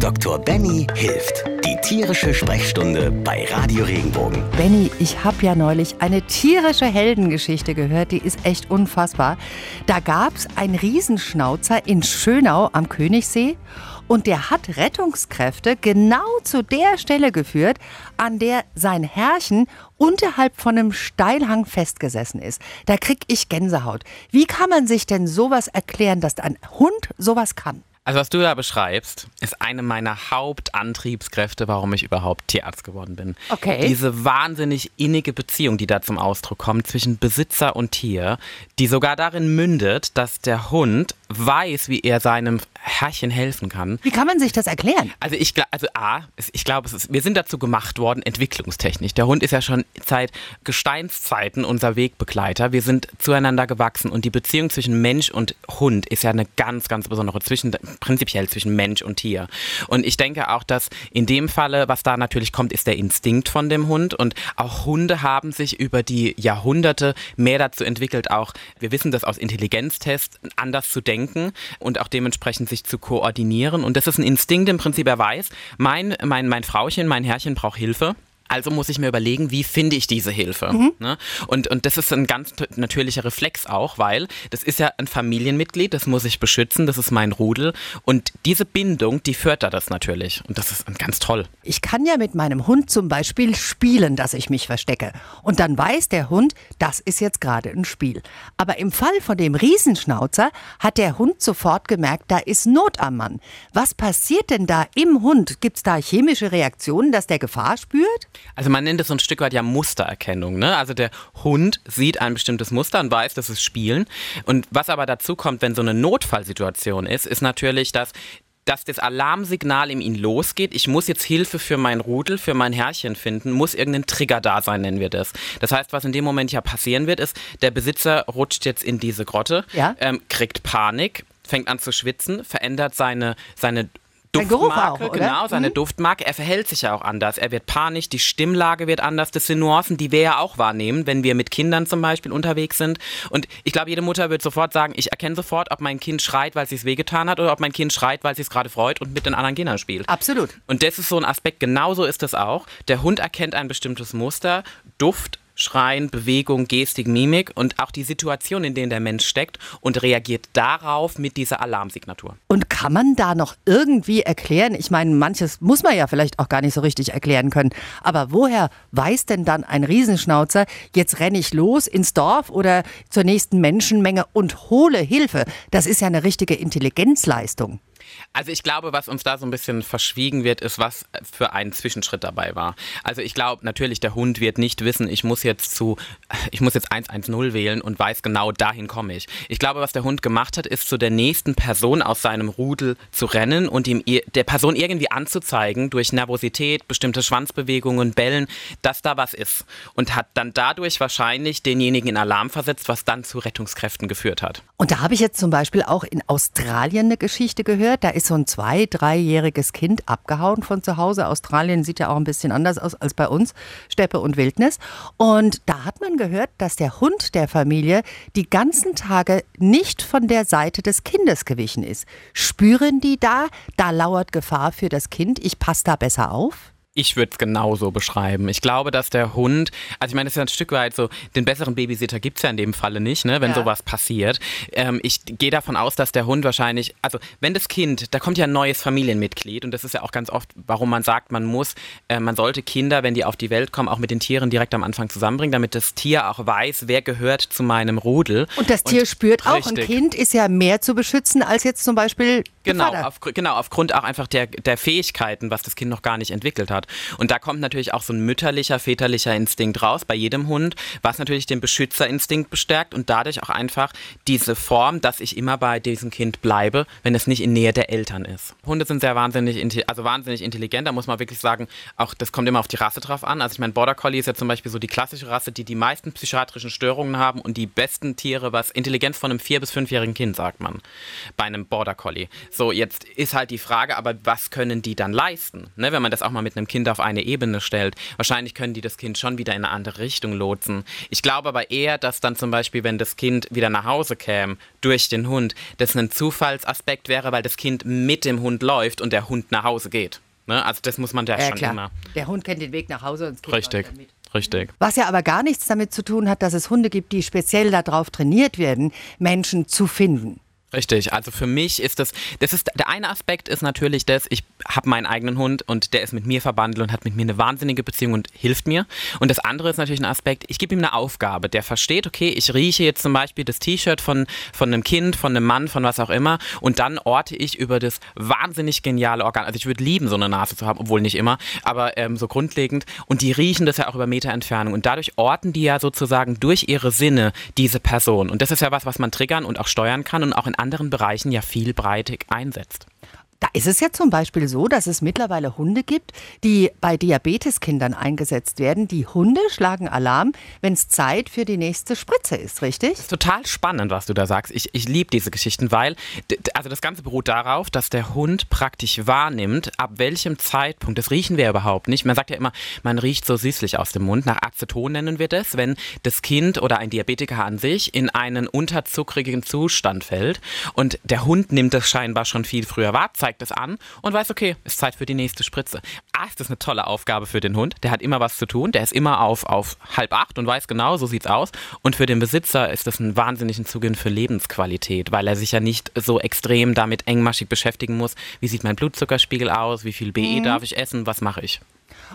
Dr. Benny hilft. Die tierische Sprechstunde bei Radio Regenbogen. Benny, ich habe ja neulich eine tierische Heldengeschichte gehört, die ist echt unfassbar. Da gab es einen Riesenschnauzer in Schönau am Königssee und der hat Rettungskräfte genau zu der Stelle geführt, an der sein Herrchen unterhalb von einem Steilhang festgesessen ist. Da krieg ich Gänsehaut. Wie kann man sich denn sowas erklären, dass ein Hund sowas kann? Also was du da beschreibst, ist eine meiner Hauptantriebskräfte, warum ich überhaupt Tierarzt geworden bin. Okay. Diese wahnsinnig innige Beziehung, die da zum Ausdruck kommt zwischen Besitzer und Tier, die sogar darin mündet, dass der Hund weiß, wie er seinem Herrchen helfen kann. Wie kann man sich das erklären? Also ich glaube, also A, ich glaube, wir sind dazu gemacht worden, entwicklungstechnisch. Der Hund ist ja schon seit Gesteinszeiten unser Wegbegleiter. Wir sind zueinander gewachsen und die Beziehung zwischen Mensch und Hund ist ja eine ganz, ganz besondere, zwischen, prinzipiell zwischen Mensch und Tier. Und ich denke auch, dass in dem Falle, was da natürlich kommt, ist der Instinkt von dem Hund. Und auch Hunde haben sich über die Jahrhunderte mehr dazu entwickelt, auch, wir wissen das aus Intelligenztests, anders zu denken und auch dementsprechend sich zu koordinieren. Und das ist ein Instinkt im Prinzip, er weiß, mein, mein, mein Frauchen, mein Herrchen braucht Hilfe. Also muss ich mir überlegen, wie finde ich diese Hilfe? Mhm. Ne? Und, und das ist ein ganz natürlicher Reflex auch, weil das ist ja ein Familienmitglied, das muss ich beschützen, das ist mein Rudel. Und diese Bindung, die fördert das natürlich. Und das ist ganz toll. Ich kann ja mit meinem Hund zum Beispiel spielen, dass ich mich verstecke. Und dann weiß der Hund, das ist jetzt gerade ein Spiel. Aber im Fall von dem Riesenschnauzer hat der Hund sofort gemerkt, da ist Not am Mann. Was passiert denn da im Hund? Gibt es da chemische Reaktionen, dass der Gefahr spürt? Also man nennt es so ein Stück weit ja Mustererkennung. Ne? Also der Hund sieht ein bestimmtes Muster und weiß, das ist Spielen. Und was aber dazu kommt, wenn so eine Notfallsituation ist, ist natürlich, dass dass das Alarmsignal in ihn losgeht. Ich muss jetzt Hilfe für mein Rudel, für mein Herrchen finden, muss irgendein Trigger da sein, nennen wir das. Das heißt, was in dem Moment ja passieren wird, ist, der Besitzer rutscht jetzt in diese Grotte, ja? ähm, kriegt Panik, fängt an zu schwitzen, verändert seine, seine Duftmarke, auch, genau, seine mhm. Duftmarke. Er verhält sich ja auch anders. Er wird panisch, die Stimmlage wird anders. Das sind Nuancen, die wir ja auch wahrnehmen, wenn wir mit Kindern zum Beispiel unterwegs sind. Und ich glaube, jede Mutter wird sofort sagen, ich erkenne sofort, ob mein Kind schreit, weil es sich wehgetan hat oder ob mein Kind schreit, weil es sich gerade freut und mit den anderen Kindern spielt. Absolut. Und das ist so ein Aspekt, genauso ist es auch. Der Hund erkennt ein bestimmtes Muster, Duft, Schreien, Bewegung, Gestik, Mimik und auch die Situation, in der der Mensch steckt und reagiert darauf mit dieser Alarmsignatur. Und kann man da noch irgendwie erklären? Ich meine, manches muss man ja vielleicht auch gar nicht so richtig erklären können. Aber woher weiß denn dann ein Riesenschnauzer, jetzt renne ich los ins Dorf oder zur nächsten Menschenmenge und hole Hilfe? Das ist ja eine richtige Intelligenzleistung. Also ich glaube, was uns da so ein bisschen verschwiegen wird, ist, was für ein Zwischenschritt dabei war. Also ich glaube, natürlich, der Hund wird nicht wissen, ich muss jetzt zu, ich muss jetzt 110 wählen und weiß genau, dahin komme ich. Ich glaube, was der Hund gemacht hat, ist zu der nächsten Person aus seinem Rudel zu rennen und ihm der Person irgendwie anzuzeigen, durch Nervosität, bestimmte Schwanzbewegungen, Bellen, dass da was ist. Und hat dann dadurch wahrscheinlich denjenigen in Alarm versetzt, was dann zu Rettungskräften geführt hat. Und da habe ich jetzt zum Beispiel auch in Australien eine Geschichte gehört. Da ist so ein zwei-, dreijähriges Kind abgehauen von zu Hause. Australien sieht ja auch ein bisschen anders aus als bei uns, Steppe und Wildnis. Und da hat man gehört, dass der Hund der Familie die ganzen Tage nicht von der Seite des Kindes gewichen ist. Spüren die da, da lauert Gefahr für das Kind, ich passe da besser auf? Ich würde es genauso beschreiben. Ich glaube, dass der Hund, also ich meine, das ist ja ein Stück weit so, den besseren Babysitter gibt es ja in dem Falle nicht, ne, wenn ja. sowas passiert. Ähm, ich gehe davon aus, dass der Hund wahrscheinlich, also wenn das Kind, da kommt ja ein neues Familienmitglied und das ist ja auch ganz oft, warum man sagt, man muss, äh, man sollte Kinder, wenn die auf die Welt kommen, auch mit den Tieren direkt am Anfang zusammenbringen, damit das Tier auch weiß, wer gehört zu meinem Rudel. Und das Tier und, spürt auch, richtig. ein Kind ist ja mehr zu beschützen als jetzt zum Beispiel Genau, auf, genau aufgrund auch einfach der, der Fähigkeiten, was das Kind noch gar nicht entwickelt hat. Und da kommt natürlich auch so ein mütterlicher, väterlicher Instinkt raus bei jedem Hund, was natürlich den Beschützerinstinkt bestärkt und dadurch auch einfach diese Form, dass ich immer bei diesem Kind bleibe, wenn es nicht in Nähe der Eltern ist. Hunde sind sehr wahnsinnig, also wahnsinnig intelligent, da muss man wirklich sagen, auch das kommt immer auf die Rasse drauf an. Also ich meine, Border Collie ist ja zum Beispiel so die klassische Rasse, die die meisten psychiatrischen Störungen haben und die besten Tiere, was Intelligenz von einem vier- bis fünfjährigen Kind, sagt man, bei einem Border Collie. So, jetzt ist halt die Frage, aber was können die dann leisten? Ne, wenn man das auch mal mit einem Kind auf eine Ebene stellt. Wahrscheinlich können die das Kind schon wieder in eine andere Richtung lotsen. Ich glaube aber eher, dass dann zum Beispiel, wenn das Kind wieder nach Hause käme durch den Hund, das ein Zufallsaspekt wäre, weil das Kind mit dem Hund läuft und der Hund nach Hause geht. Ne? Also das muss man ja, ja schon klar. immer. Der Hund kennt den Weg nach Hause und das Kind Richtig. mit. Richtig. Was ja aber gar nichts damit zu tun hat, dass es Hunde gibt, die speziell darauf trainiert werden, Menschen zu finden. Richtig, also für mich ist das, das ist, der eine Aspekt ist natürlich das, ich habe meinen eigenen Hund und der ist mit mir verbandelt und hat mit mir eine wahnsinnige Beziehung und hilft mir. Und das andere ist natürlich ein Aspekt, ich gebe ihm eine Aufgabe, der versteht, okay, ich rieche jetzt zum Beispiel das T-Shirt von, von einem Kind, von einem Mann, von was auch immer. Und dann orte ich über das wahnsinnig geniale Organ, also ich würde lieben, so eine Nase zu haben, obwohl nicht immer, aber ähm, so grundlegend. Und die riechen das ja auch über Meter Entfernung und dadurch orten die ja sozusagen durch ihre Sinne diese Person. Und das ist ja was, was man triggern und auch steuern kann und auch in anderen Bereichen ja vielbreitig einsetzt. Da ist es ja zum Beispiel so, dass es mittlerweile Hunde gibt, die bei Diabeteskindern eingesetzt werden. Die Hunde schlagen Alarm, wenn es Zeit für die nächste Spritze ist, richtig? Ist total spannend, was du da sagst. Ich, ich liebe diese Geschichten, weil also das Ganze beruht darauf, dass der Hund praktisch wahrnimmt, ab welchem Zeitpunkt, das riechen wir überhaupt nicht. Man sagt ja immer, man riecht so süßlich aus dem Mund. Nach Aceton nennen wir das, wenn das Kind oder ein Diabetiker an sich in einen unterzuckrigen Zustand fällt. Und der Hund nimmt das scheinbar schon viel früher wahr zeigt es an und weiß, okay, ist Zeit für die nächste Spritze. Ah, ist das eine tolle Aufgabe für den Hund. Der hat immer was zu tun. Der ist immer auf, auf halb acht und weiß genau, so sieht's aus. Und für den Besitzer ist das ein wahnsinnigen Zuginn für Lebensqualität, weil er sich ja nicht so extrem damit engmaschig beschäftigen muss. Wie sieht mein Blutzuckerspiegel aus? Wie viel BE mhm. darf ich essen? Was mache ich?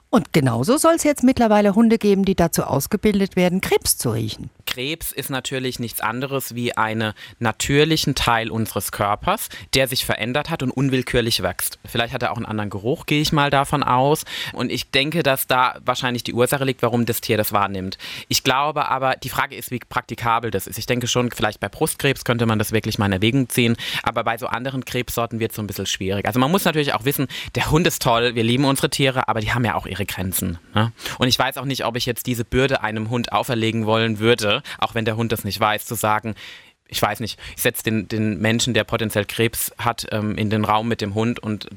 Und genauso soll es jetzt mittlerweile Hunde geben, die dazu ausgebildet werden, Krebs zu riechen. Krebs ist natürlich nichts anderes wie einen natürlichen Teil unseres Körpers, der sich verändert hat und unwillkürlich wächst. Vielleicht hat er auch einen anderen Geruch, gehe ich mal davon aus. Und ich denke, dass da wahrscheinlich die Ursache liegt, warum das Tier das wahrnimmt. Ich glaube aber, die Frage ist, wie praktikabel das ist. Ich denke schon, vielleicht bei Brustkrebs könnte man das wirklich mal in Erwägung ziehen, aber bei so anderen Krebssorten wird es so ein bisschen schwierig. Also man muss natürlich auch wissen, der Hund ist toll, wir lieben unsere Tiere, aber die haben ja auch ihre Grenzen. Ne? Und ich weiß auch nicht, ob ich jetzt diese Bürde einem Hund auferlegen wollen würde, auch wenn der Hund das nicht weiß, zu sagen, ich weiß nicht, ich setze den, den Menschen, der potenziell Krebs hat, ähm, in den Raum mit dem Hund und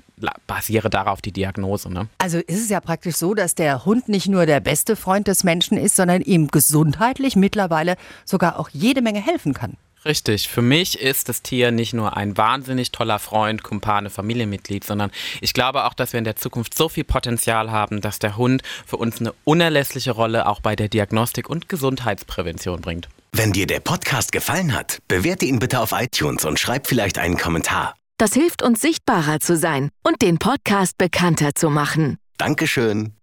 basiere darauf die Diagnose. Ne? Also ist es ja praktisch so, dass der Hund nicht nur der beste Freund des Menschen ist, sondern ihm gesundheitlich mittlerweile sogar auch jede Menge helfen kann. Richtig. Für mich ist das Tier nicht nur ein wahnsinnig toller Freund, Kumpane, Familienmitglied, sondern ich glaube auch, dass wir in der Zukunft so viel Potenzial haben, dass der Hund für uns eine unerlässliche Rolle auch bei der Diagnostik und Gesundheitsprävention bringt. Wenn dir der Podcast gefallen hat, bewerte ihn bitte auf iTunes und schreib vielleicht einen Kommentar. Das hilft uns sichtbarer zu sein und den Podcast bekannter zu machen. Dankeschön.